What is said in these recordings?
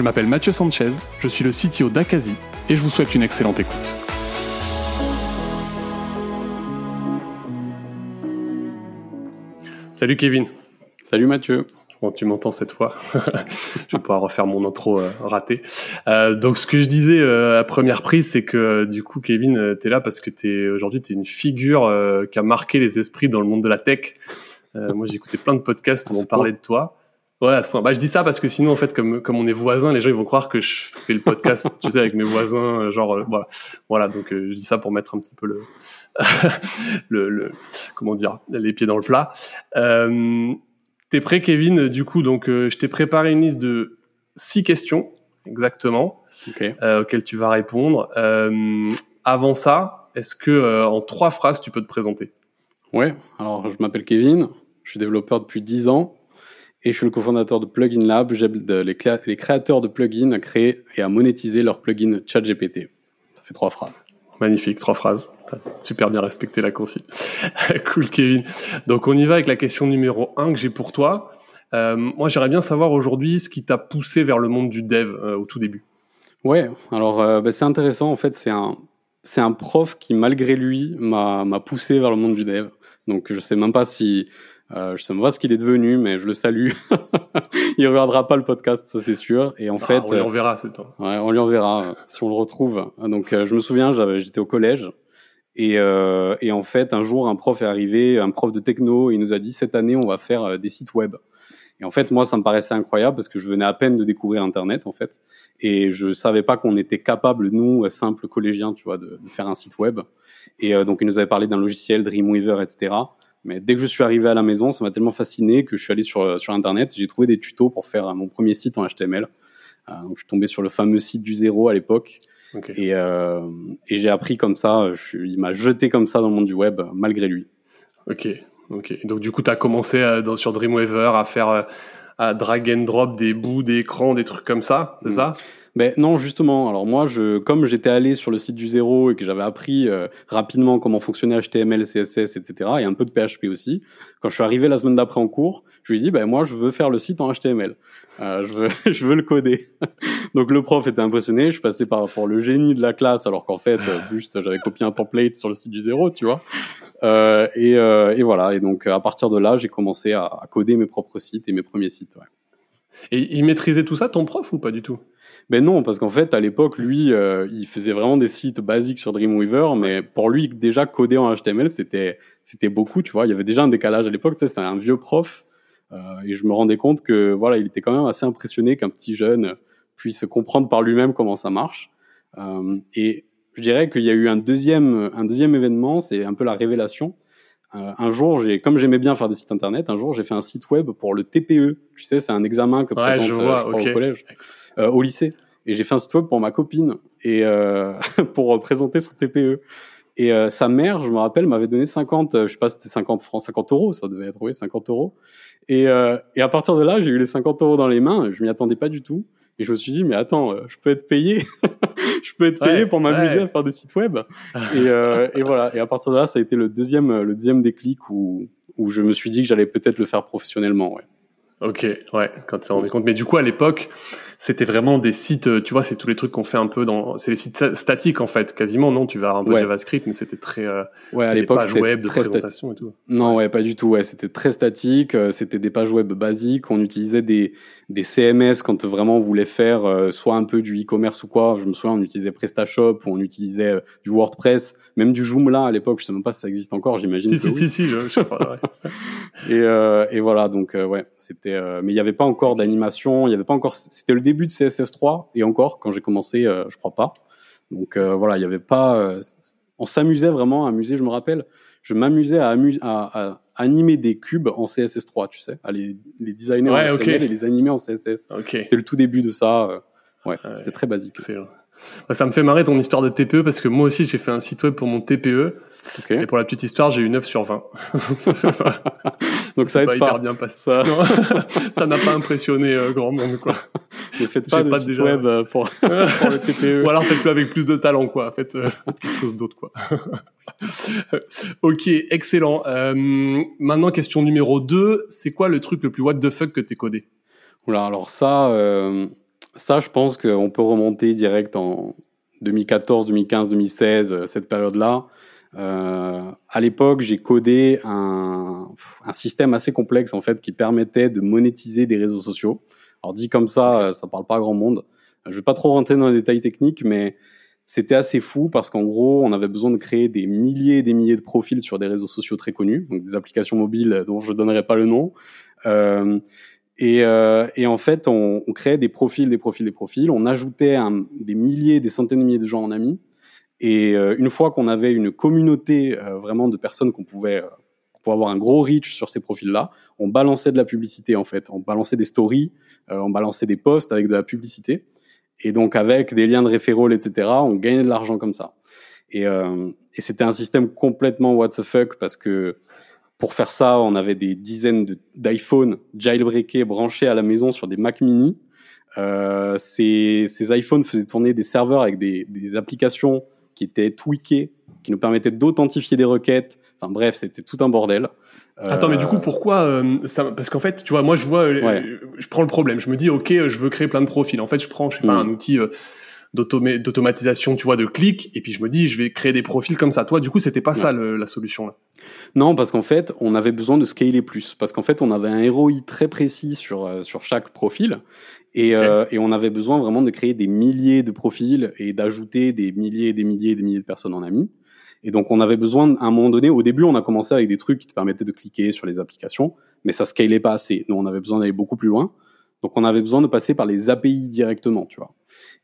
Je m'appelle Mathieu Sanchez, je suis le CTO d'Akazi et je vous souhaite une excellente écoute. Salut Kevin. Salut Mathieu. Bon, tu m'entends cette fois. je vais pouvoir refaire mon intro euh, raté. Euh, donc, ce que je disais euh, à première prise, c'est que du coup, Kevin, euh, tu es là parce que t'es aujourd'hui, tu es une figure euh, qui a marqué les esprits dans le monde de la tech. Euh, moi, j'ai écouté plein de podcasts où on parlait de toi. Ouais, à ce point. Bah, je dis ça parce que sinon, en fait, comme comme on est voisins, les gens ils vont croire que je fais le podcast, tu sais, avec mes voisins, euh, genre euh, voilà, voilà. Donc, euh, je dis ça pour mettre un petit peu le, le, le, comment dire, les pieds dans le plat. Euh, T'es prêt, Kevin? Du coup, donc, euh, je t'ai préparé une liste de six questions exactement Ok. euh, auxquelles tu vas répondre. Euh, avant ça, est-ce que euh, en trois phrases tu peux te présenter? Ouais. Alors, je m'appelle Kevin. Je suis développeur depuis 10 ans et je suis le cofondateur de Plugin Lab. J'aide les, créateurs de plugins à créer et à monétiser leur plugin ChatGPT. Ça fait trois phrases. Magnifique, trois phrases. Super bien respecté la consigne. cool, Kevin. Donc, on y va avec la question numéro un que j'ai pour toi. Euh, moi, j'aimerais bien savoir aujourd'hui ce qui t'a poussé vers le monde du dev euh, au tout début. Ouais. Alors, euh, bah, c'est intéressant. En fait, c'est un c'est un prof qui, malgré lui, m'a m'a poussé vers le monde du dev. Donc, je sais même pas si euh, je sais pas ce qu'il est devenu, mais je le salue. Il regardera pas le podcast, ça c'est sûr. Et en Ah, fait, on, y- on verra. c'est temps. Ouais, on lui enverra euh, si on le retrouve. Donc, euh, je me souviens, j'avais, j'étais au collège et, euh, et en fait, un jour, un prof est arrivé, un prof de techno, et il nous a dit cette année, on va faire euh, des sites web. Et en fait, moi, ça me paraissait incroyable parce que je venais à peine de découvrir Internet, en fait, et je savais pas qu'on était capable, nous, euh, simples collégiens, tu vois, de, de faire un site web. Et euh, donc, il nous avait parlé d'un logiciel, Dreamweaver, etc. Mais dès que je suis arrivé à la maison, ça m'a tellement fasciné que je suis allé sur, sur Internet, j'ai trouvé des tutos pour faire euh, mon premier site en HTML. Euh, donc, je suis tombé sur le fameux site du zéro à l'époque. Et, euh, et j'ai appris comme ça, je il m'a jeté comme ça dans le monde du web, malgré lui. Ok. Ok. Donc, du coup, t'as commencé euh, dans, sur Dreamweaver à faire à drag and drop des bouts d'écran, des trucs comme ça, c'est Mm. ça? Ben non, justement. Alors moi, je, comme j'étais allé sur le site du zéro et que j'avais appris euh, rapidement comment fonctionnait HTML, CSS, etc., et un peu de PHP aussi, quand je suis arrivé la semaine d'après en cours, je lui ai dit, ben moi, je veux faire le site en HTML. Euh, je veux, je veux le coder. Donc le prof était impressionné. Je passé par pour le génie de la classe, alors qu'en fait, euh, juste j'avais copié un template sur le site du zéro, tu vois. Euh, et, euh, et voilà. Et donc à partir de là, j'ai commencé à, à coder mes propres sites et mes premiers sites. Ouais. Et il maîtrisait tout ça, ton prof, ou pas du tout? Ben non, parce qu'en fait, à l'époque, lui, euh, il faisait vraiment des sites basiques sur Dreamweaver, mais pour lui, déjà coder en HTML, c'était c'était beaucoup, tu vois. Il y avait déjà un décalage à l'époque, tu sais, c'était un vieux prof, euh, et je me rendais compte que voilà, il était quand même assez impressionné qu'un petit jeune puisse comprendre par lui-même comment ça marche. Euh, et je dirais qu'il y a eu un deuxième un deuxième événement, c'est un peu la révélation. Euh, un jour, j'ai, comme j'aimais bien faire des sites internet, un jour j'ai fait un site web pour le TPE. Tu sais, c'est un examen que Ouais, présente je euh, vois, je crois, ok. au collège, euh, au lycée. Et j'ai fait un site web pour ma copine et euh, pour présenter son TPE. Et euh, sa mère, je me rappelle, m'avait donné 50, euh, je sais pas, c'était 50 francs, 50 euros, ça devait être, oui, 50 euros. Et, euh, et à partir de là, j'ai eu les 50 euros dans les mains. Je m'y attendais pas du tout. Et je me suis dit, mais attends, euh, je peux être payé, je peux être payé Ouais, pour m'amuser ouais. à faire des sites web. et, euh, et voilà. Et à partir de là, ça a été le deuxième, le deuxième déclic où, où je me suis dit que j'allais peut-être le faire professionnellement. Ouais. Ok, ouais, quand tu t'es rendu compte. Mais du coup, à l'époque, c'était vraiment des sites, euh, tu vois, c'est tous les trucs qu'on fait un peu dans, c'est les sites sta- statiques en fait, quasiment, non Tu vas un peu Ouais. JavaScript, mais c'était très, euh, Ouais, à l'époque, pages c'était web de très statique. présentation et tout. Non, ouais, pas du tout. Ouais, c'était très statique. euh, C'était des pages web basiques. On utilisait des des CMS quand vraiment on voulait faire euh, soit un peu du e-commerce ou quoi. Je me souviens, on utilisait PrestaShop, ou on utilisait euh, du WordPress, même du Joomla à l'époque. Je sais même pas si ça existe encore. J'imagine. Si, si, oui. si, si, je, je sais pas. Et, euh, et voilà, donc ouais, c'était. euh, mais il y avait pas encore d'animation. Il y avait pas encore. C'était le début de CSS3 et encore quand j'ai commencé, euh, je crois pas. Donc euh, voilà, il y avait pas. euh, on s'amusait vraiment à amuser. Je me rappelle, je m'amusais à, amu- à, à animer des cubes en CSS3, tu sais, à les, les designer Ouais, en et les animer en CSS. Ok. C'était le tout début de ça. Ouais, c'était très basique. Bah, ça me fait marrer ton histoire de TPE parce que moi aussi j'ai fait un site web pour mon TPE. Et pour la petite histoire, j'ai eu 9 sur 20. Donc ça aide pas. bien passé. Ça ça n'a pas impressionné euh, grand monde quoi. Ne faites pas de site web euh, pour, pour, le TPE. Ou alors faites-le avec plus de talent quoi. Faites, euh, quelque chose d'autre quoi. ok, excellent. maintenant question numéro 2, c'est quoi le truc le plus what the fuck que t'es codé? Oula, alors ça ça, je pense qu'on peut remonter direct en 2014, 2015, 2016, cette période-là. Euh, à l'époque, j'ai codé un, un, système assez complexe en fait qui permettait de monétiser des réseaux sociaux. Alors dit comme ça, ça parle pas à grand monde. Je vais pas trop rentrer dans les détails techniques, mais c'était assez fou parce qu'en gros, on avait besoin de créer des milliers et des milliers de profils sur des réseaux sociaux très connus, donc des applications mobiles dont je donnerai pas le nom. Euh, et, euh, et, en fait, on, créait des profils, des profils, des profils. On ajoutait des milliers, des centaines de milliers de gens en amis. Et euh, une fois qu'on avait une communauté euh, vraiment de personnes qu'on pouvait, pour avoir un gros reach sur ces profils-là, on balançait de la publicité en fait. On balançait des stories, on balançait des posts avec de la publicité. Et donc avec des liens de référol, etc., on gagnait de l'argent comme ça. Et, et c'était un système complètement what the fuck parce que pour faire ça, on avait des dizaines d'iPhones jailbreakés branchés à la maison sur des Mac mini. Euh, ces, ces, iPhones faisaient tourner des serveurs avec des, des, applications qui étaient tweakées, qui nous permettaient d'authentifier des requêtes. Enfin bref, c'était tout un bordel. Attends, mais du coup, pourquoi euh, ça, Parce qu'en fait, tu vois, moi, je vois, euh, je prends le problème. Je me dis, ok, je veux créer plein de profils. En fait, je prends, je sais pas, mm. un outil d'automatisation, tu vois, de clics, et puis je me dis, je vais créer des profils comme ça. Toi, du coup, c'était pas ça la solution là. Non, parce qu'en fait, on avait besoin de scaler plus, parce qu'en fait, on avait un ROI très précis sur euh, sur chaque profil, et, euh, et on avait besoin vraiment de créer des milliers de profils et d'ajouter des milliers, et des milliers, et des milliers de personnes en amis. Et donc, on avait besoin, à un moment donné, au début, on a commencé avec des trucs qui te permettaient de cliquer sur les applications, mais ça scalait pas assez. Nous, on avait besoin d'aller beaucoup plus loin. Donc, on avait besoin de passer par les API directement, tu vois.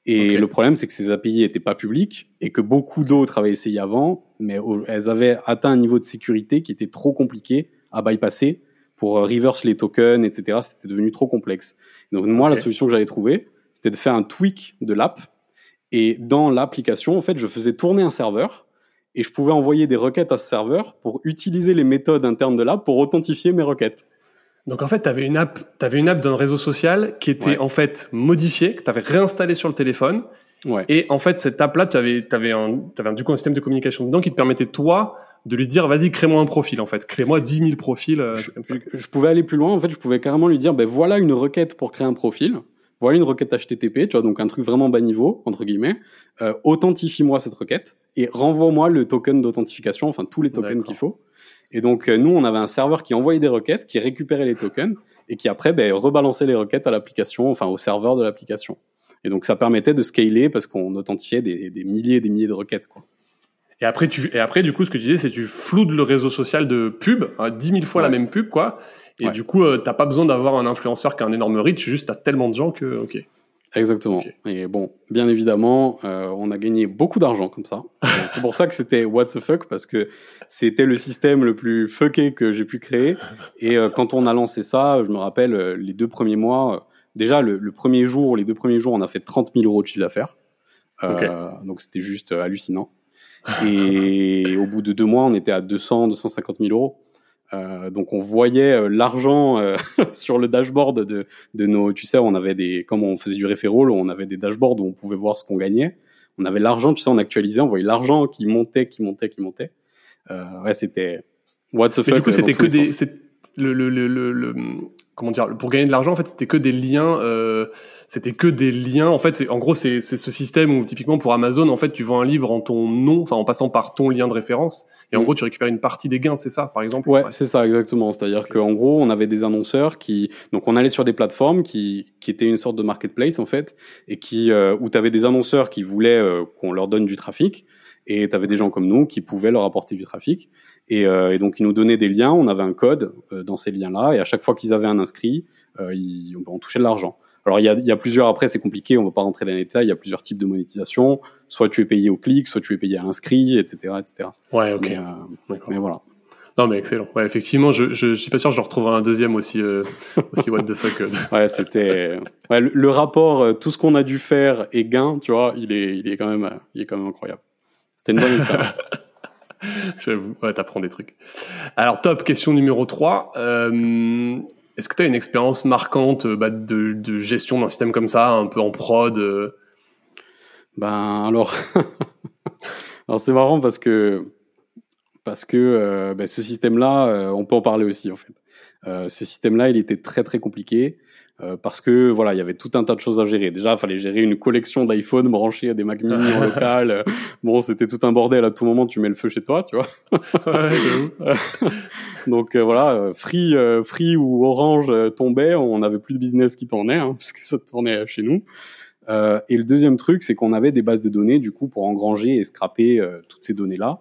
Et le problème, c'est que ces API n'étaient pas publiques et que beaucoup d'autres avaient essayé avant, mais elles avaient atteint un niveau de sécurité qui était trop compliqué à bypasser pour euh, reverse les tokens, etc. C'était devenu trop complexe. Donc moi, la solution que j'avais trouvée, c'était de faire un tweak de l'app. Et dans l'application, en fait, je faisais tourner un serveur et je pouvais envoyer des requêtes à ce serveur pour utiliser les méthodes internes de l'app pour authentifier mes requêtes. Donc en fait, tu avais une app, avais une app d'un réseau social qui était en fait modifiée, que tu avais réinstallée sur le téléphone. Ouais. Et en fait, cette app-là, tu avais, avais, un, avais du coup un système de communication dedans qui te permettait toi de lui dire vas-y crée-moi un profil en fait crée-moi 10 000 profils euh, je, comme ça. je pouvais aller plus loin en fait je pouvais carrément lui dire ben voilà une requête pour créer un profil voilà une requête HTTP tu vois donc un truc vraiment bas niveau entre guillemets euh, authentifie-moi cette requête et renvoie-moi le token d'authentification enfin tous les tokens qu'il faut et donc, euh, nous, on avait un serveur qui envoyait des requêtes, qui récupérait les tokens et qui après ben, rebalançait les requêtes à l'application, enfin au serveur de l'application. Et donc, ça permettait de scaler parce qu'on authentifiait des, des, milliers et des milliers de requêtes. Quoi. Et après, tu, et après, du coup, ce que tu disais, c'est que tu floudes le réseau social de pub, hein, 10 000 fois la même pub, quoi. Et du coup, euh, t'as pas besoin d'avoir un influenceur qui a un énorme reach, juste t'as tellement de gens que, ok. Exactement. Et bon, bien évidemment, euh, on a gagné beaucoup d'argent comme ça. c'est pour ça que c'était what the fuck parce que c'était le système le plus fucké que j'ai pu créer. Et euh, quand on a lancé ça, je me rappelle euh, les deux premiers mois. déjà, le, premier jour, les deux premiers jours, on a fait 30 000 euros de chiffre d'affaires. Donc c'était juste hallucinant. Et au bout de deux mois, on était à 200, 250 000 euros. Euh, donc on voyait euh, l'argent euh, sur le dashboard de, de nos, tu sais, on avait des, comme on faisait du référol, on avait des dashboards où on pouvait voir ce qu'on gagnait. On avait l'argent, tu sais, on actualisait, on voyait l'argent qui montait, qui montait, qui montait. Euh, ouais, c'était what the fuck. du coup, c'était que des, le, le, le, le, comment dire, pour gagner de l'argent, en fait, c'était que des liens, euh, c'était que des liens. En fait, c'est, en gros, c'est, c'est ce système où typiquement pour Amazon, en fait, tu vends un livre en ton nom, enfin en passant par ton lien de référence, et en mm. gros, tu récupères une partie des gains, c'est ça, par exemple? Ouais, c'est ça exactement. C'est-à-dire qu'en gros, on avait des annonceurs qui, donc on allait sur des plateformes qui, qui étaient une sorte de marketplace en fait, et qui, euh, où tu avais des annonceurs qui voulaient euh, qu'on leur donne du trafic et tu avais des gens comme nous qui pouvaient leur apporter du trafic. Et, euh, et, donc, ils nous donnaient des liens, on avait un code euh, dans ces liens-là, et à chaque fois qu'ils avaient un inscrit, euh, ils, on touchait de l'argent. Alors, il y a, y a, plusieurs, après, c'est compliqué, on va pas rentrer dans les détails, il y a plusieurs types de monétisation. Soit tu es payé au clic, soit tu es payé à l'inscrit, etc., etc. Ouais, ok. Mais, mais voilà. Non, mais excellent. Ouais, effectivement, je, je, suis pas sûr que je retrouverai un deuxième aussi, euh, aussi what the fuck. Euh. ouais, c'était, ouais, le, rapport, euh, tout ce qu'on a dû faire et gain, tu vois, il est, il est quand même, il est quand même incroyable. C'était une bonne expérience. J'avoue, ouais, t'apprends des trucs. Alors, top, question numéro 3. Euh, est-ce que tu as une expérience marquante bah, de, de, gestion d'un système comme ça, un peu en prod Ben, alors, alors c'est marrant parce que parce que euh, bah, ce système-là, euh, on peut en parler aussi en fait. Euh, ce système-là, il était très très compliqué parce que voilà, il y avait tout un tas de choses à gérer. Déjà, il fallait gérer une collection d'iPhone branchés à des Mac Mini en local. bon, c'était tout un bordel. À tout moment, tu mets le feu chez toi, tu vois. Donc voilà, Free, Free ou Orange tombait, on n'avait plus de business qui tournait hein, parce que ça tournait chez nous. et le deuxième truc, c'est qu'on avait des bases de données du coup pour engranger et scraper toutes ces données-là.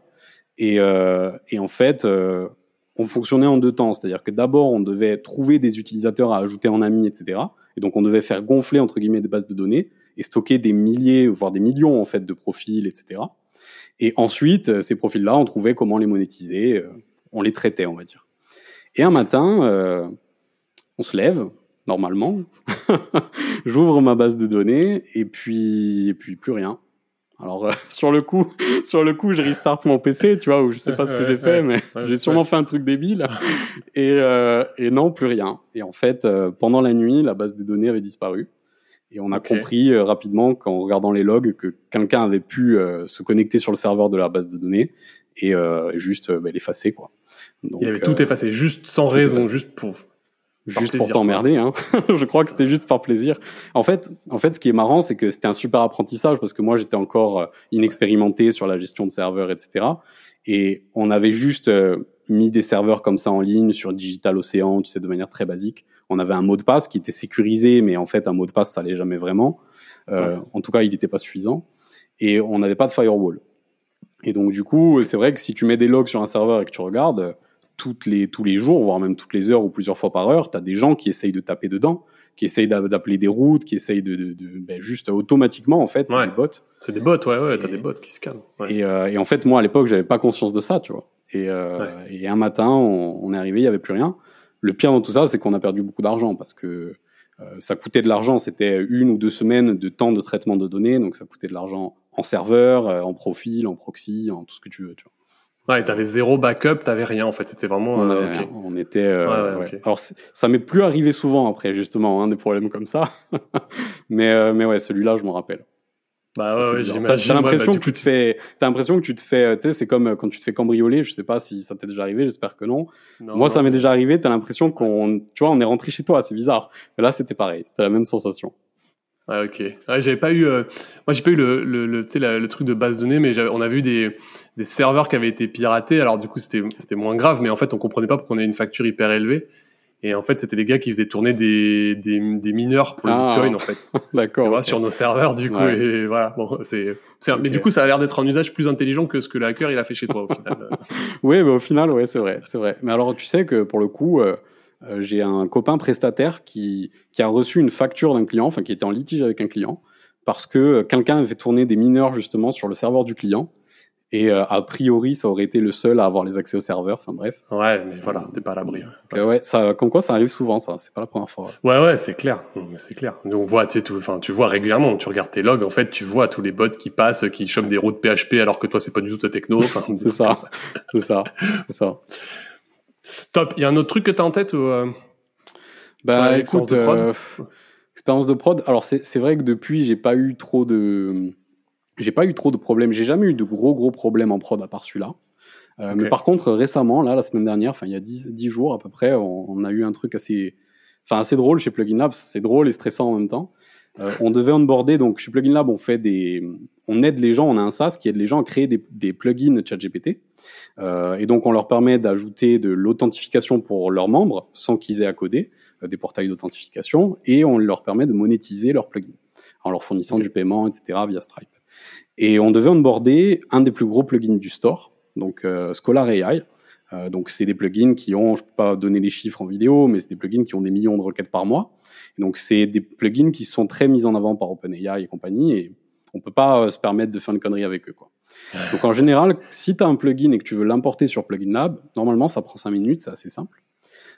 Et, euh, et en fait, euh, on fonctionnait en deux temps. C'est-à-dire que d'abord, on devait trouver des utilisateurs à ajouter en amis, etc. Et donc, on devait faire gonfler, entre guillemets, des bases de données et stocker des milliers, voire des millions, en fait, de profils, etc. Et ensuite, euh, ces profils-là, on trouvait comment les monétiser. Euh, on les traitait, on va dire. Et un matin, euh, on se lève, normalement. J'ouvre ma base de données et puis, et puis plus rien. Alors euh, sur le coup, sur le coup, je restart mon PC, tu vois, ou je sais pas ce que j'ai fait, mais j'ai sûrement fait un truc débile. Et, euh, et non, plus rien. Et en fait, euh, pendant la nuit, la base de données avait disparu. Et on a compris euh, rapidement, qu'en regardant les logs, que quelqu'un avait pu se connecter sur le serveur de la base de données et juste bah, l'effacer, quoi. Donc, Il avait tout effacé, juste sans raison, juste pour juste pour t'emmerder. Hein. je crois que c'était juste par plaisir. En fait, en fait, ce qui est marrant, c'est que c'était un super apprentissage parce que moi, j'étais encore euh, inexpérimenté sur la gestion de serveurs, etc. Et on avait juste euh, mis des serveurs comme ça en ligne sur Digital Ocean, tu sais, de manière très basique. On avait un mot de passe qui était sécurisé, mais en fait, un mot de passe, ça allait jamais vraiment. Euh, En tout cas, il n'était pas suffisant. Et on n'avait pas de firewall. Et donc, du coup, c'est vrai que si tu mets des logs sur un serveur et que tu regardes, toutes les, tous les jours, voire même toutes les heures ou plusieurs fois par heure, tu as des gens qui essayent de taper dedans, qui essayent d'appeler des routes, qui essayent de, de, de ben juste automatiquement, en fait, c'est des bots. C'est des bots, ouais, ouais, t'as des bots qui scannent. Ouais. Et, euh, et, en fait, moi, à l'époque, j'avais pas conscience de ça, tu vois. Et, euh, et un matin, on, on est arrivé, il y avait plus rien. Le pire dans tout ça, c'est qu'on a perdu beaucoup d'argent parce que euh, ça coûtait de l'argent. C'était une ou deux semaines de temps de traitement de données, donc ça coûtait de l'argent en serveur, euh, en profil, en proxy, en tout ce que tu veux, tu vois. Ouais, t'avais zéro backup, t'avais rien en fait. C'était vraiment. On, euh, on était. Euh, ouais, Alors ça m'est plus arrivé souvent après justement hein, des problèmes comme ça, mais euh, mais ouais celui-là je m'en rappelle. Bah ouais, ouais j'imagine. T'as l'impression bah, que tu te fais, t'as l'impression que tu te fais, tu sais, c'est comme quand tu te fais cambrioler. Je sais pas si ça t'est déjà arrivé, j'espère que non. Moi, ça m'est déjà arrivé. T'as l'impression qu'on, tu vois, on est rentré chez toi. C'est bizarre. Mais là, c'était pareil. C'était la même sensation. Ah, ok. Ouais, j'avais pas eu, euh, moi j'ai pas eu le, le, le, le truc de base de données, mais on avait eu des, des serveurs qui avaient été piratés. Alors du coup c'était c'était moins grave, mais en fait on comprenait pas pourquoi on avait une facture hyper élevée. Et en fait c'était des gars qui faisaient tourner des, des, des mineurs pour le ah. Bitcoin en fait. D'accord. sur nos serveurs du coup et voilà. Bon c'est, mais du coup ça a l'air d'être un usage plus intelligent que ce que le hacker il a fait chez toi au final. oui, mais au final ouais c'est vrai, c'est vrai. Mais alors tu sais que pour le coup. Euh, euh, j'ai un copain prestataire qui, qui a reçu une facture d'un client, enfin qui était en litige avec un client, parce que quelqu'un avait tourné des mineurs justement sur le serveur du client. Et euh, a priori, ça aurait été le seul à avoir les accès au serveur. Enfin bref. Ouais, mais voilà, t'es pas à l'abri. Ouais. ouais, ça, comme quoi, ça arrive souvent, ça. C'est pas la première fois. Ouais, ouais, c'est clair. C'est clair. Nous, on voit, tu sais, tout. Enfin, tu vois régulièrement. Tu regardes tes logs, en fait, tu vois tous les bots qui passent, qui chopent des routes PHP, alors que toi, c'est pas du tout ta techno. Enfin, c'est ça. C'est ça. C'est ça. Top. Il y a un autre truc que t'as en tête ou euh... Bah écoute, de prod. Euh, expérience de prod. Alors c'est vrai que depuis j'ai pas eu trop de j'ai pas eu trop de problèmes. J'ai jamais eu de gros gros problèmes en prod à part celui-là. Euh, Mais par contre récemment, là la semaine dernière, enfin il y a 10, 10 jours à peu près, on, on, a eu un truc assez enfin assez drôle chez Plugin Labs. C'est drôle et stressant en même temps. On devait onboarder, donc chez Plugin Lab, on fait des, on aide les gens, on a un SaaS qui aide les gens à créer des, des plugins ChatGPT. Euh, et donc on leur permet d'ajouter de l'authentification pour leurs membres sans qu'ils aient à coder, euh, des portails d'authentification, et on leur permet de monétiser leurs plugins en leur fournissant du paiement, etc. via Stripe. Et on devait onboarder un des plus gros plugins du store, donc euh, Scholar AI. Euh, donc c'est des plugins qui ont, je peux pas donner les chiffres en vidéo, mais c'est des plugins qui ont des millions de requêtes par mois. donc c'est des plugins qui sont très mis en avant par OpenAI et compagnie, et on peut pas euh, se permettre de faire une connerie avec eux. Quoi. Donc en général, si tu as un plugin et que tu veux l'importer sur Plugin Lab, normalement ça prend 5 minutes, c'est assez simple.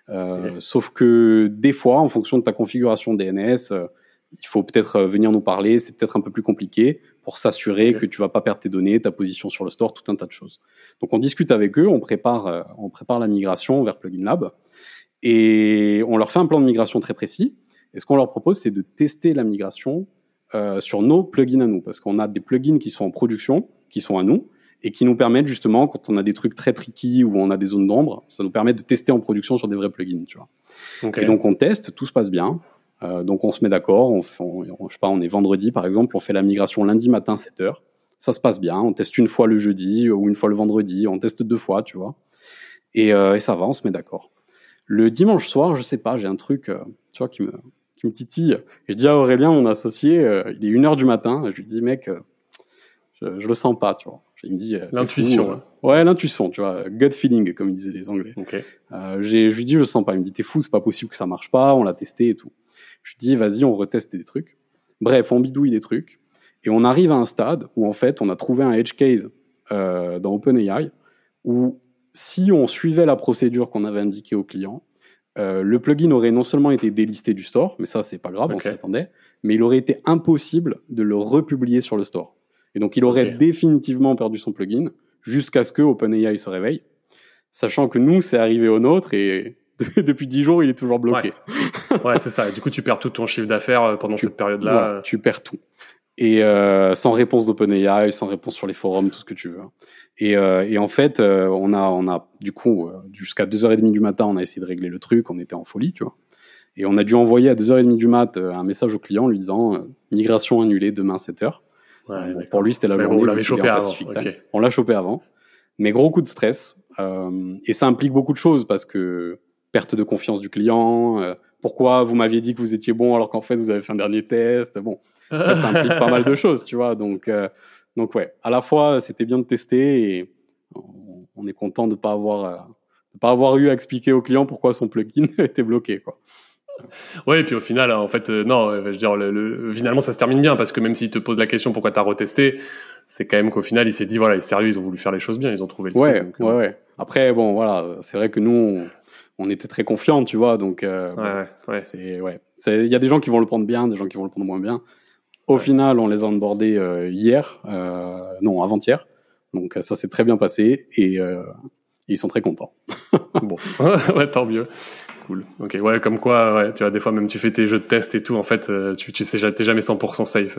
Euh, Sauf que des fois, en fonction de ta configuration DNS, euh, il faut peut-être euh, venir nous parler, c'est peut-être un peu plus compliqué pour s'assurer que tu vas pas perdre tes données, ta position sur le store, tout un tas de choses. Donc on discute avec eux, on prépare, euh, on prépare la migration vers Plugin Lab et on leur fait un plan de migration très précis. Et ce qu'on leur propose, c'est de tester la migration euh, sur nos plugins à nous, parce qu'on a des plugins qui sont en production, qui sont à nous, et qui nous permettent justement, quand on a des trucs très tricky ou on a des zones d'ombre, ça nous permet de tester en production sur des vrais plugins, tu vois. Et donc on teste, tout se passe bien. Euh, donc on se met d'accord, on, on- je sais pas, on est vendredi par exemple, on fait la migration lundi matin 7 heures. Ça se passe bien, on teste une fois le jeudi ou une fois le vendredi, on teste deux fois, tu vois. Et, euh, et ça va, on se met d'accord. Le dimanche soir, je sais pas, j'ai un truc, euh, tu vois, qui me, qui me titille. Et je dis à Aurélien, mon associé, euh, il est une heure du matin, je lui dis, mec, euh, je, je le sens pas, tu vois. Il me dit, euh, L'intuition, hein. Ouais, l'intuition, tu vois, gut feeling, comme ils disaient les Anglais. Je lui dis, je le sens pas. Il me dit, t'es fou, c'est pas possible que ça marche pas, on l'a testé et tout. Je lui dis, vas-y, on reteste des trucs. Bref, on bidouille des trucs. Et on arrive à un stade où, en fait, on a trouvé un edge case dans OpenAI où, si on suivait la procédure qu'on avait indiquée au client, euh, le plugin aurait non seulement été délisté du store, mais ça, c'est pas grave, on s'y attendait, mais il aurait été impossible de le republier sur le store. Et donc, il aurait définitivement perdu son plugin jusqu'à ce que OpenAI se réveille, sachant que nous, c'est arrivé au nôtre et depuis 10 jours, il est toujours bloqué. Ouais, c'est ça. Du coup, tu perds tout ton chiffre d'affaires euh, pendant Tu- cette période-là. Voilà, tu perds tout. Et euh, sans réponse d'OpenAI, sans réponse sur les forums, tout ce que tu veux. Et, euh, et en fait, euh, on a, on a du coup, euh, jusqu'à 2h30 du matin, on a essayé de régler le truc, on était en folie, tu vois. Et on a dû envoyer à 2h30 du mat euh, un message au client lui disant euh, migration annulée demain 7h. Ouais, Bon, pour lui, c'était la Mais bon, journée. vu qu'il est chopé avant. On l'a chopé avant. Mais gros coup de stress. Euh, et ça implique beaucoup de choses parce que perte de confiance du client. Pourquoi vous m'aviez dit que vous étiez bon alors qu'en fait vous avez fait un dernier test. Bon, en fait, ça implique pas mal de choses, tu vois. Donc, euh, donc ouais, à la fois c'était bien de tester et on, on est content de pas avoir euh, de pas avoir eu à expliquer au client pourquoi son plugin était bloqué, quoi. Ouais, et puis au final, en fait, euh, non, euh, je veux dire, le, le- finalement, ça se termine bien parce que même s'il te pose la question pourquoi t'as retesté, c'est quand même qu'au final, il s'est dit, voilà, il est sérieux, ils ont voulu faire les choses bien, ils ont trouvé le Ouais, truc. donc, ouais, ouais. Après, bon, voilà, c'est vrai que nous, on, était très confiants, tu vois, donc euh, ouais, c'est ouais. C'est- Il y a des gens qui vont le prendre bien, des gens qui vont le prendre moins bien. Au Ouais. final, on les a onboardés euh, hier, euh, non, avant-hier. Donc ça s'est très bien passé et ils sont très contents. bon, ouais, tant mieux. Cool. Ok, ouais, comme quoi, ouais, tu vois, des fois, même tu fais tes jeux de test et tout, en fait, tu, tu sais, t'es jamais 100% safe.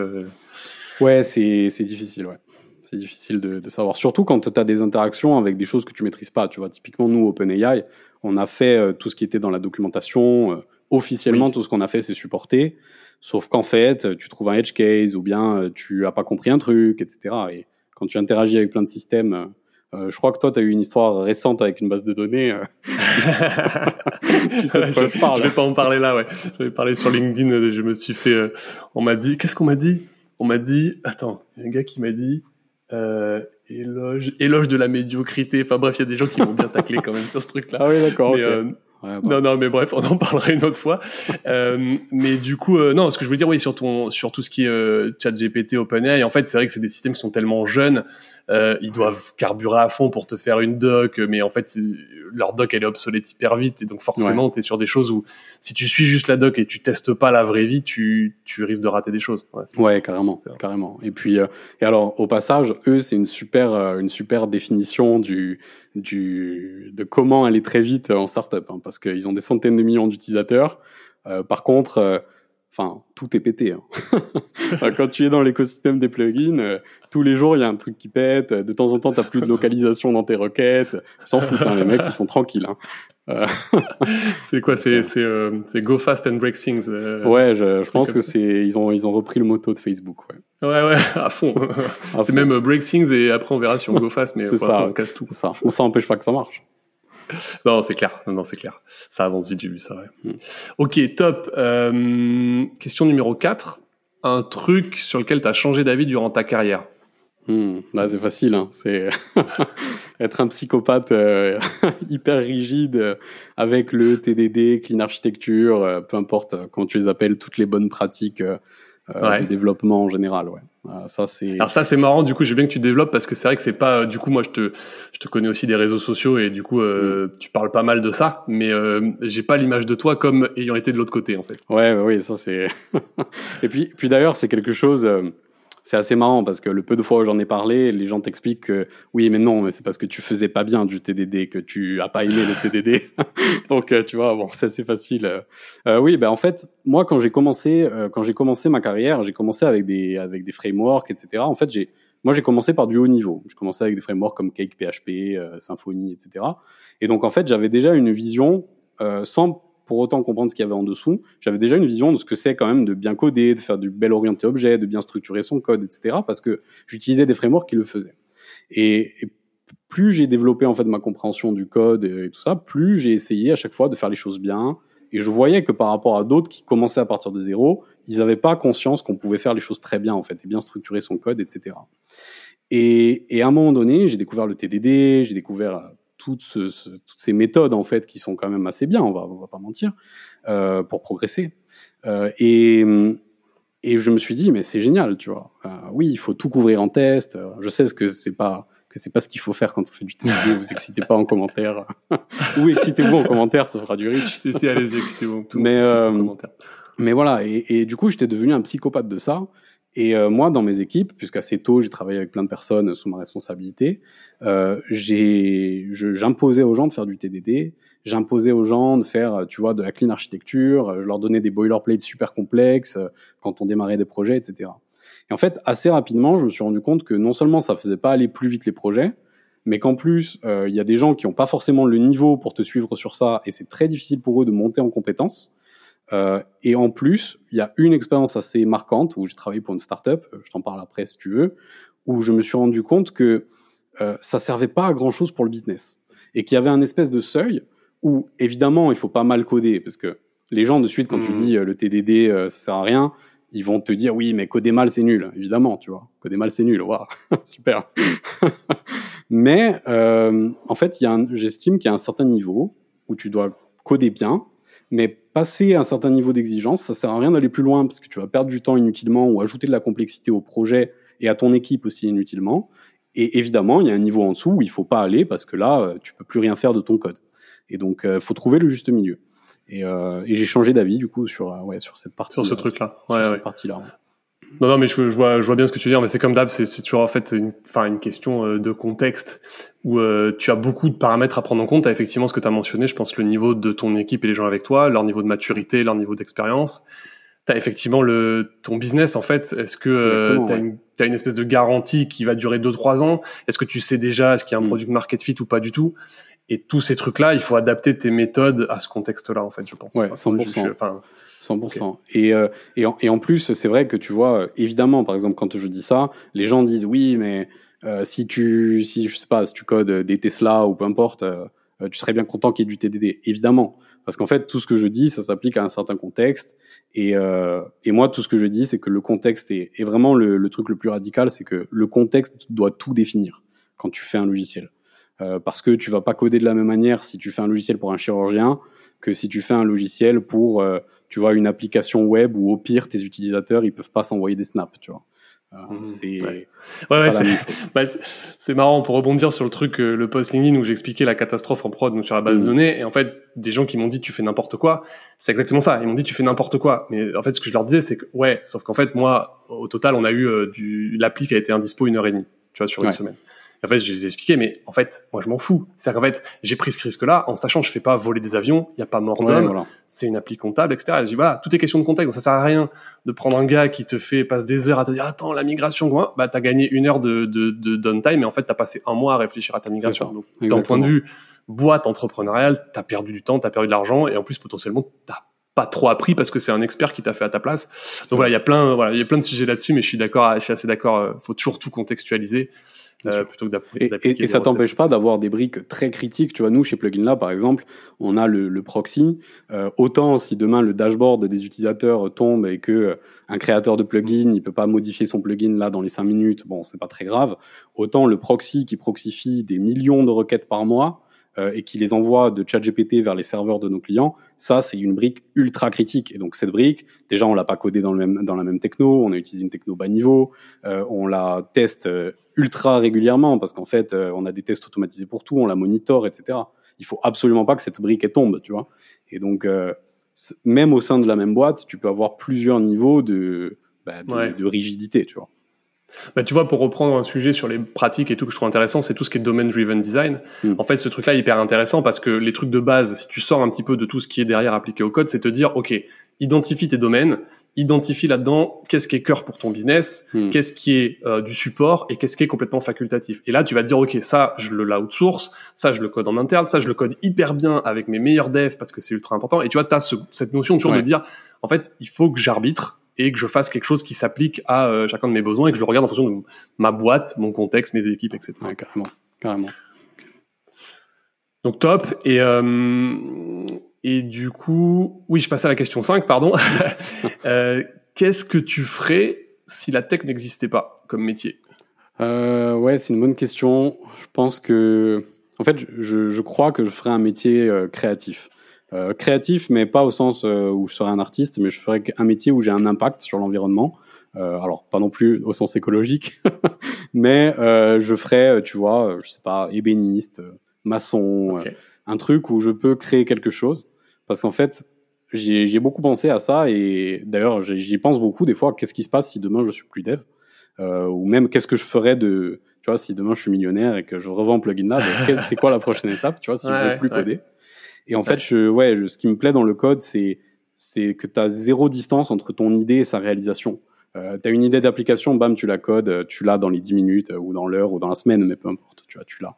Ouais, c'est c'est difficile, ouais. C'est difficile de, de savoir. Surtout quand tu as des interactions avec des choses que tu maîtrises pas. Tu vois, typiquement, nous, OpenAI, on a fait euh, tout ce qui était dans la documentation. euh, officiellement, Oui. tout ce qu'on a fait, c'est supporté. Sauf qu'en fait, tu trouves un edge case ou bien euh, tu as pas compris un truc, etc. Et quand tu interagis avec plein de systèmes, euh, je crois que toi, tu as eu une histoire récente avec une base de données. tu sais de quoi je parle. Je vais pas en parler là, ouais. Je vais parler sur LinkedIn. Je me suis fait. on m'a dit. Qu'est-ce qu'on m'a dit? On m'a dit. Attends, il y a un gars qui m'a dit. Euh, éloge, éloge de la médiocrité. Enfin bref, il y a des gens qui vont bien tacler quand même sur ce truc-là. Ah oui, d'accord. Euh, Ouais, bah, non, non, mais bref, on en parlera une autre fois. euh, mais du coup, euh, non, ce que je voulais dire, oui, sur ton, sur tout ce qui est euh, ChatGPT, OpenAI, en fait, c'est vrai que c'est des systèmes qui sont tellement jeunes, euh, ils doivent carburer à fond pour te faire une doc, mais en fait, leur doc elle est obsolète hyper vite, et donc forcément, t'es sur des choses où si tu suis juste la doc et tu testes pas la vraie vie, tu, tu risques de rater des choses. Ouais, Ouais, carrément, carrément. Et puis, euh, et alors, au passage, eux, c'est une super, euh, une super définition du, du, de comment aller très vite en startup, hein, parce qu'ils ont des centaines de millions d'utilisateurs. Euh, par contre, euh, enfin, tout est pété. Hein. Enfin, Quand tu es dans l'écosystème des plugins, euh, tous les jours, il y a un truc qui pète. De temps en temps, t'as plus de localisation dans tes requêtes. S'en foutent, hein, les mecs, ils sont tranquilles. Hein. C'est quoi C'est euh, go fast and break things. euh, Ouais, je, je pense que c'est, ils ont, ils ont repris le motto de Facebook. Ouais. ouais, ouais, à fond. C'est même euh, break things et après on verra si on go fast, mais pour ça. on casse tout. Ça. On s'empêche pas que ça marche. Non, c'est clair. Non, c'est clair. Ça avance vite, j'ai vu ça, ouais. Mm. Ok, top. Euh, question numéro 4. Un truc sur lequel tu as changé d'avis durant ta carrière. Hmm, là, c'est facile. Hein. C'est être un psychopathe euh, hyper rigide euh, avec le TDD, clean architecture, euh, peu importe comment tu les appelles, toutes les bonnes pratiques euh, de développement en général. Ouais. ça c'est. Alors ça c'est marrant. Du coup, j'ai bien que tu développes parce que c'est vrai que c'est pas. Du coup, moi je te je te connais aussi des réseaux sociaux et du coup mm. tu parles pas mal de ça, mais j'ai pas l'image de toi comme ayant été de l'autre côté en fait. Ouais, oui, ça c'est. et puis puis d'ailleurs c'est quelque chose c'est assez marrant parce que le peu de fois où j'en ai parlé, les gens t'expliquent que oui, mais non, mais c'est parce que tu faisais pas bien du TDD, que tu as pas aimé le TDD. Donc, euh, tu vois, bon, c'est assez facile. Euh, oui, ben en fait, moi, quand j'ai commencé, euh, quand j'ai commencé ma carrière, j'ai commencé avec des avec des frameworks, etc. En fait, j'ai moi, j'ai commencé par du haut niveau. Je commençais avec des frameworks comme Cake PHP, Symfony, etc. Et donc, en fait, j'avais déjà une vision sans pour autant comprendre ce qu'il y avait en dessous, j'avais déjà une vision de ce que c'est quand même de bien coder, de faire du bel orienté objet, de bien structurer son code, etc. Parce que j'utilisais des frameworks qui le faisaient. Et, plus j'ai développé en fait ma compréhension du code et tout ça, plus j'ai essayé à chaque fois de faire les choses bien. Et je voyais que par rapport à d'autres qui commençaient à partir de zéro, ils n'avaient pas conscience qu'on pouvait faire les choses très bien en fait et bien structurer son code, etc. Et, et à un moment donné, j'ai découvert le TDD, j'ai découvert toutes, toutes, ces méthodes en fait qui sont quand même assez bien, on va, on va pas mentir, euh, pour progresser. Euh, et, et je me suis dit mais c'est génial, tu vois. Euh, oui, il faut tout couvrir en test. Je sais ce que c'est pas que c'est pas ce qu'il faut faire quand on fait du TDD. vous excitez pas en commentaire ou excitez-vous en commentaire, ça fera du rich. si, si, allez-y, excitez-vous. Mais euh, mais voilà, et, et, du coup, j'étais devenu un psychopathe de ça. Et euh, moi, dans mes équipes, puisqu'assez tôt, j'ai travaillé avec plein de personnes sous ma responsabilité, euh, j'imposais aux gens de faire du TDD, j'imposais aux gens de faire, tu vois, de la clean architecture, je leur donnais des boilerplates super complexes euh, quand on démarrait des projets, etc. Et en fait, assez rapidement, je me suis rendu compte que non seulement ça faisait pas aller plus vite les projets, mais qu'en plus, euh, il y a des gens qui n'ont pas forcément le niveau pour te suivre sur ça, et c'est très difficile pour eux de monter en compétences. Euh, et en plus, il y a une expérience assez marquante où j'ai travaillé pour une startup, euh, je t'en parle après si tu veux, où je me suis rendu compte que euh, ça servait pas à grand chose pour le business et qu'il y avait un espèce de seuil où évidemment il faut pas mal coder parce que les gens de suite quand tu mmh. dis euh, le TDD ça sert à rien, ils vont te dire oui mais coder mal c'est nul évidemment tu vois coder mal c'est nul waouh super mais en fait il y a j'estime qu'il y a un certain niveau où tu dois coder bien mais passer un certain niveau d'exigence, ça sert à rien d'aller plus loin parce que tu vas perdre du temps inutilement ou ajouter de la complexité au projet et à ton équipe aussi inutilement. Et évidemment, il y a un niveau en dessous où il faut pas aller parce que là, euh, tu peux plus rien faire de ton code. Et donc, il euh, faut trouver le juste milieu. Et, euh, et j'ai changé d'avis du coup sur ouais sur cette partie. Sur ce truc-là. Ouais, sur cette partie-là. Non, non, mais je, vois, je vois bien ce que tu veux dire, mais c'est comme d'hab, c'est toujours en fait une, enfin, une question euh, de contexte où euh, tu as beaucoup de paramètres à prendre en compte. As effectivement ce que tu as mentionné, je pense le niveau de ton équipe et les gens avec toi, leur niveau de maturité, leur niveau d'expérience. Tu as effectivement le, ton business, en fait. Est-ce que euh, tu as, une, une espèce de garantie qui va durer 2-3 ans? Est-ce que tu sais déjà, est-ce qu'il y a un mm. produit market fit ou pas du tout? Et tous ces trucs-là, il faut adapter tes méthodes à ce contexte-là, en fait, je pense. Ouais, 100%. Enfin, 100%. Et, euh, et, en, et en plus, c'est vrai que tu vois, évidemment, par exemple, quand je dis ça, les gens disent oui, mais euh, si tu, si je sais pas, si tu codes des Tesla ou peu importe, euh, tu serais bien content qu'il y ait du TDD. Évidemment, parce qu'en fait, tout ce que je dis, ça s'applique à un certain contexte. Et, euh, et moi, tout ce que je dis, c'est que le contexte est, vraiment le, le, truc le plus radical, c'est que le contexte doit tout définir quand tu fais un logiciel. Euh, parce que tu vas pas coder de la même manière si tu fais un logiciel pour un chirurgien que si tu fais un logiciel pour, euh, tu vois, une application web où au pire tes utilisateurs ils peuvent pas s'envoyer des snaps, tu vois. Mmh. c'est ouais. ouais, bah, c'est marrant pour rebondir sur le truc euh, le post LinkedIn où j'expliquais la catastrophe en prod donc sur la base de mmh. données et en fait des gens qui m'ont dit tu fais n'importe quoi c'est exactement ça ils m'ont dit tu fais n'importe quoi mais en fait ce que je leur disais c'est que ouais sauf qu'en fait moi au total on a eu euh, du l'appli qui a été indispo une heure et demie tu vois sur une semaine en fait, je les ai expliqué, mais en fait, moi, je m'en fous. C'est qu'en fait, j'ai pris ce risque-là en sachant que je fais pas voler des avions, il y a pas mort d'homme, c'est une appli comptable, etc. Et je dis, voilà, tout est question de contexte. Donc, ça sert à rien de prendre un gars qui te fait, passe des heures à te dire, attends, la migration, quoi. Bah, t'as gagné une heure de, de, de downtime, mais en fait, t'as passé un mois à réfléchir à ta migration. Donc, d'un point de vue boîte entrepreneuriale, t'as perdu du temps, t'as perdu de l'argent, et en plus, potentiellement, t'as pas trop appris parce que c'est un expert qui t'a fait à ta place. Donc voilà, il y a plein, voilà, il y a plein de sujets là-dessus, mais je suis d'accord, je suis assez d'accord. Euh, faut toujours tout contextualiser. Euh, plutôt que d'appliquer. Et, et, ça t'empêche pas d'avoir des briques très critiques. Tu vois, nous chez Plugin Lab, par exemple, on a le, le proxy. Euh, autant si demain le dashboard des utilisateurs tombe et que euh, un créateur de plugin, il peut pas modifier son plugin là dans les cinq minutes, bon, c'est pas très grave. Autant le proxy qui proxifie des millions de requêtes par mois, et qui les envoie de ChatGPT vers les serveurs de nos clients, ça c'est une brique ultra critique. Et donc cette brique, déjà on l'a pas codée dans le même dans la même techno, on a utilisé une techno bas niveau, euh, on la teste euh, ultra régulièrement parce qu'en fait on a des tests automatisés pour tout, on la monitore, etc. Il faut absolument pas que cette brique elle tombe, tu vois. Et donc même au sein de la même boîte, tu peux avoir plusieurs niveaux de, bah, de, de rigidité, tu vois. Bah, tu vois, pour reprendre un sujet sur les pratiques et tout que je trouve intéressant, c'est tout ce qui est domain-driven design. Hmm. En fait, ce truc-là est hyper intéressant parce que les trucs de base, si tu sors un petit peu de tout ce qui est derrière appliqué au code, c'est te dire, OK, identifie tes domaines, identifie là-dedans qu'est-ce qui est cœur pour ton business, hmm. qu'est-ce qui est euh, du support et qu'est-ce qui est complètement facultatif. Et là, tu vas dire, OK, ça, je le outsource, ça, je le code en interne, ça, je le code hyper bien avec mes meilleurs devs parce que c'est ultra important. Et tu vois, tu as cette notion toujours de dire, en fait, il faut que j'arbitre et que je fasse quelque chose qui s'applique à euh, chacun de mes besoins et que je le regarde en fonction de ma boîte, mon contexte, mes équipes, etc. carrément, carrément. Donc top. Et, euh, et du coup, oui, je passe à la question 5, pardon. euh, Qu'est-ce que tu ferais si la tech n'existait pas comme métier? Ouais, c'est une bonne question. Je pense que, en fait, je, je crois que je ferais un métier créatif. Euh, créatif, mais pas au sens euh, où je serais un artiste, mais je ferais un métier où j'ai un impact sur l'environnement. Euh, alors, pas non plus au sens écologique, mais je ferais, tu vois, je sais pas, ébéniste, maçon, un truc où je peux créer quelque chose. Parce qu'en fait, j'ai beaucoup pensé à ça et d'ailleurs, j'y pense beaucoup des fois. Qu'est-ce qui se passe si demain je suis plus dev ou même qu'est-ce que je ferais de, tu vois, si demain je suis millionnaire et que je revends Plugin Lab, c'est quoi la prochaine étape, tu vois, si je veux plus coder. Et en fait, je, ouais, ce qui me plaît dans le code, c'est c'est que tu as zéro distance entre ton idée et sa réalisation. Euh, tu as une idée d'application, bam, tu la codes, tu l'as dans les 10 minutes ou dans l'heure ou dans la semaine, mais peu importe, tu vois, tu l'as.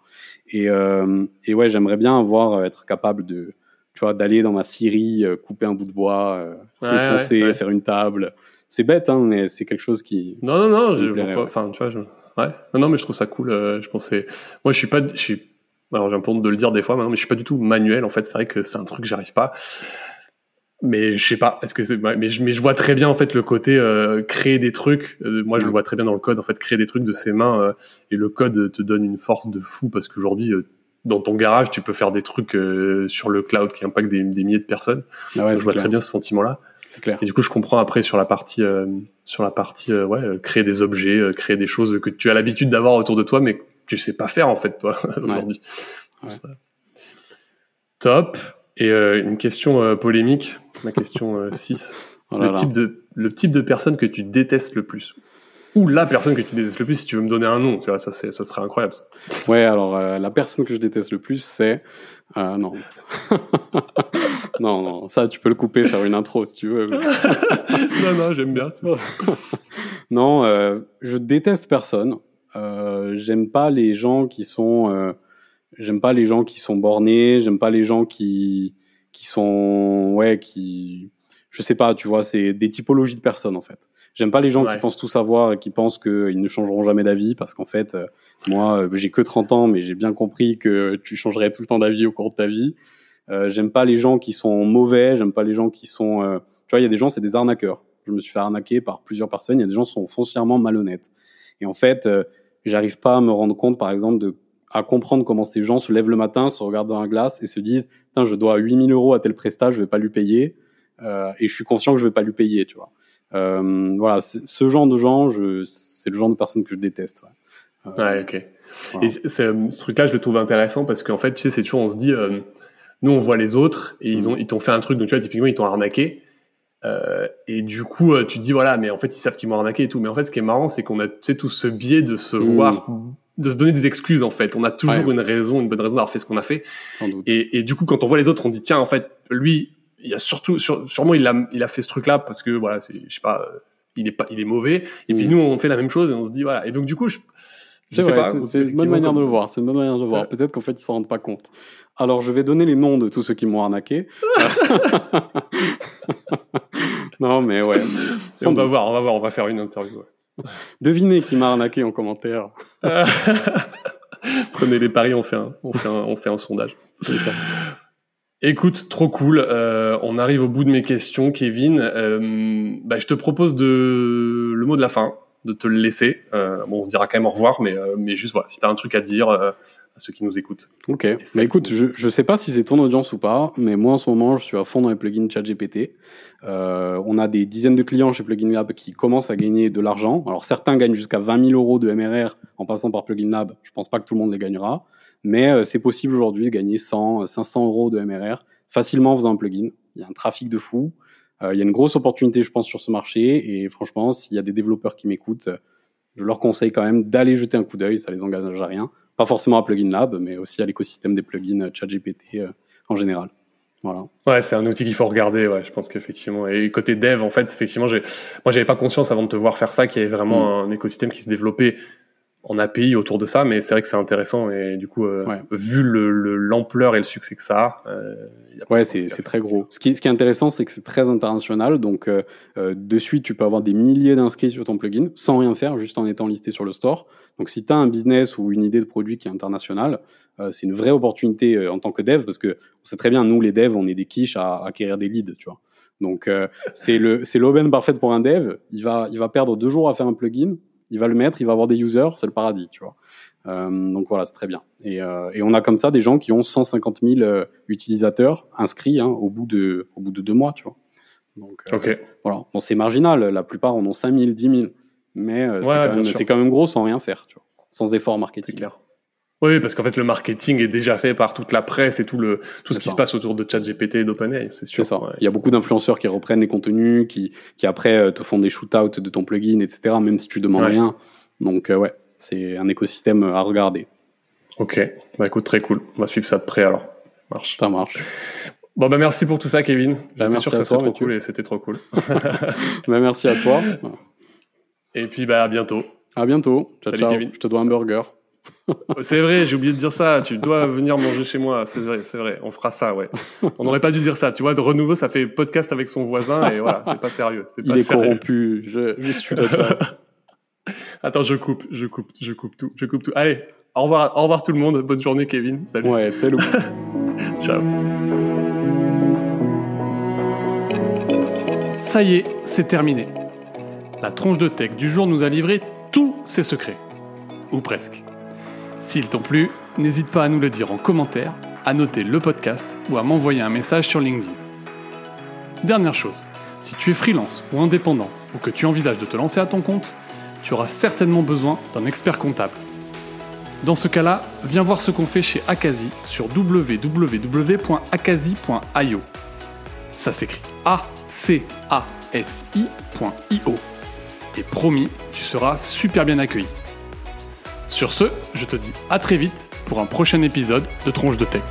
Et, euh, et ouais, j'aimerais bien avoir, euh, être capable de, tu vois, d'aller dans ma scierie, euh, couper un bout de bois, euh, ouais, faire une table. C'est bête, hein, mais c'est quelque chose qui. Non, non, non, je, enfin, tu vois, je... ouais. Non, non, mais je trouve ça cool. je pensais, moi, je suis pas, je suis alors j'ai honte de le dire des fois, mais je suis pas du tout manuel. En fait, c'est vrai que c'est un truc que j'arrive pas. Mais je sais pas. Est-ce que c'est mais je mais je vois très bien en fait le côté euh, créer des trucs. Euh, moi, je le vois très bien dans le code. En fait, créer des trucs de ses mains euh, et le code te donne une force de fou parce qu'aujourd'hui dans ton garage, tu peux faire des trucs sur le cloud qui impactent des, des milliers de personnes. Ah ouais, je vois très bien ce sentiment-là. C'est clair. Et du coup, je comprends après sur la partie, sur la partie, ouais, créer des objets, créer des choses que tu as l'habitude d'avoir autour de toi, mais tu sais pas faire en fait toi aujourd'hui. Top. Et euh, une question euh, polémique, la question 6. Euh, le, type de, le type de personne que tu détestes le plus ou la personne que tu détestes le plus, si tu veux me donner un nom, tu vois, ça, ça serait incroyable. Ça. Ouais, alors la personne que je déteste le plus, c'est non, non, non, ça tu peux le couper, faire une intro si tu veux. non, non, j'aime bien ça. non, je déteste personne. Euh, j'aime pas les gens qui sont, euh, j'aime pas les gens qui sont bornés, j'aime pas les gens qui qui sont, ouais, qui, je sais pas, tu vois, c'est des typologies de personnes en fait. J'aime pas les gens qui pensent tout savoir et qui pensent qu'ils ne changeront jamais d'avis parce qu'en fait, euh, moi, j'ai que 30 ans, mais j'ai bien compris que tu changerais tout le temps d'avis au cours de ta vie. Euh, j'aime pas les gens qui sont mauvais, j'aime pas les gens qui sont, euh, tu vois, il y a des gens, c'est des arnaqueurs. Je me suis fait arnaquer par plusieurs personnes. Il y a des gens qui sont foncièrement malhonnêtes. Et en fait, j'arrive pas à me rendre compte, par exemple, de à comprendre comment ces gens se lèvent le matin, se regardent dans la glace et se disent, putain, je dois 8000 euros à tel prestat, je vais pas lui payer, euh, et je suis conscient que je vais pas lui payer, tu vois. Euh, voilà, ce genre de gens, je, c'est le genre de personnes que je déteste. Ouais, euh, ouais ok. Et ce truc-là, je le trouve intéressant parce qu'en fait, tu sais, c'est toujours, on se dit, euh, nous, on voit les autres et ils mm. ont, ils t'ont fait un truc, donc tu vois, typiquement, ils t'ont arnaqué. Euh, et du coup, euh, tu te dis voilà, mais en fait, ils savent qu'ils m'ont arnaqué et tout. Mais en fait, ce qui est marrant, c'est qu'on a tu sais, tout ce biais de se mmh. voir, de se donner des excuses. En fait, on a toujours une raison, une bonne raison d'avoir fait ce qu'on a fait. Et, et, du coup, quand on voit les autres, on dit tiens, en fait, lui, il y a surtout, sûrement, il a, il a fait ce truc-là parce que voilà, c'est, je sais pas, euh, il est pas, il est mauvais. Et puis mmh. nous, on fait la même chose et on se dit voilà. Et donc du coup, je. C'est une bonne manière de le voir. C'est une bonne manière de le voir. Peut-être qu'en fait, ils s'en rendent pas compte. Alors, je vais donner les noms de tous ceux qui m'ont arnaqué. non, mais ouais. on va voir, on va voir, on va faire une interview. Devinez qui m'a arnaqué en commentaire. Prenez les paris, on fait un, on fait un, on fait un sondage. C'est ça. Écoute, trop cool. Euh, on arrive au bout de mes questions, Kevin. Euh, bah, je te propose de le mot de la fin. De te le laisser. Euh, bon, on se dira quand même au revoir, mais, euh, mais juste voilà, si tu as un truc à dire euh, à ceux qui nous écoutent. Ok. Mais écoute, je, je sais pas si c'est ton audience ou pas, mais moi en ce moment, je suis à fond dans les plugins ChatGPT. Euh, on a des dizaines de clients chez Plugin Lab qui commencent à gagner de l'argent. Alors certains gagnent jusqu'à 20 000 euros de MRR en passant par Plugin Lab. Je pense pas que tout le monde les gagnera, mais euh, c'est possible aujourd'hui de gagner 100, 500 euros de MRR facilement en faisant un plugin. Il y a un trafic de fou. Euh, il y a une grosse opportunité, je pense, sur ce marché. Et franchement, s'il y a des développeurs qui m'écoutent, je leur conseille quand même d'aller jeter un coup d'œil. Ça les engage à rien. Pas forcément à Plugin Lab, mais aussi à l'écosystème des plugins ChatGPT euh, en général. Voilà. Ouais, c'est un outil qu'il faut regarder. Ouais, je pense qu'effectivement. Et côté dev, en fait, effectivement, j'ai, moi, j'avais pas conscience avant de te voir faire ça qu'il y avait vraiment mm. un écosystème qui se développait en API autour de ça, mais c'est vrai que c'est intéressant et du coup, euh, vu le, l'ampleur et le succès que ça a, euh, ouais, c'est, très gros. Ce qui, ce qui est intéressant, c'est que c'est très international, donc euh, euh, de suite, tu peux avoir des milliers d'inscrits sur ton plugin sans rien faire, juste en étant listé sur le store. Donc, si tu as un business ou une idée de produit qui est international, euh, c'est une vraie opportunité euh, en tant que dev parce que on sait très bien, nous les devs, on est des quiches à, à acquérir des leads, tu vois. Donc, c'est le c'est l'aubaine parfaite pour un dev. Il va il va perdre deux jours à faire un plugin il va le mettre, il va avoir des users, c'est le paradis, tu vois. Euh, donc voilà, c'est très bien. Et, euh, et, on a comme ça des gens qui ont 150 000 euh, utilisateurs inscrits hein, au bout de au bout de deux mois, tu vois. Donc euh, voilà, bon c'est marginal. La plupart en ont 5 000, 10 000, mais c'est quand, même gros sans rien faire, tu vois, sans effort marketing. Clair. Oui, parce qu'en fait, le marketing est déjà fait par toute la presse et tout le tout ce qui se passe autour de ChatGPT et d'OpenAI, c'est sûr. ça. Il y a beaucoup d'influenceurs qui reprennent les contenus, qui qui après euh, te font des shootouts de ton plugin, etc. Même si tu demandes rien. Donc euh, ouais, c'est un écosystème à regarder. Ok, bah écoute, très cool. On va suivre ça de près alors. Marche. Ça marche. Bon bah merci pour tout ça, Kevin. Bah, J'étais sûr que ça serait trop cool et c'était trop cool. bah merci à toi. Et puis bah à bientôt. À bientôt. Ciao, ciao. Kevin. Je te dois un burger. C'est vrai, j'ai oublié de dire ça. Tu dois venir manger chez moi. C'est vrai, c'est vrai. On fera ça, ouais. On n'aurait pas dû dire ça. Tu vois, de renouveau, ça fait podcast avec son voisin et voilà, c'est pas sérieux. C'est Il est corrompu. Je, je suis là. Attends, je coupe, je coupe, je coupe tout, je coupe tout. Allez, au revoir, au revoir tout le monde. Bonne journée, Kevin. Salut. Ouais, salut. Ciao. Ça y est, c'est terminé. La tronche de tech du jour nous a livré tous ses secrets. Ou presque. S'ils t'ont plu, n'hésite pas à nous le dire en commentaire, à noter le podcast ou à m'envoyer un message sur LinkedIn. Dernière chose, si tu es freelance ou indépendant ou que tu envisages de te lancer à ton compte, tu auras certainement besoin d'un expert comptable. Dans ce cas-là, viens voir ce qu'on fait chez Akazi sur www.akazi.io. Ça s'écrit A-C-A-S-I.io. Et promis, tu seras super bien accueilli. Sur ce, je te dis à très vite pour un prochain épisode de Tronche de Tech.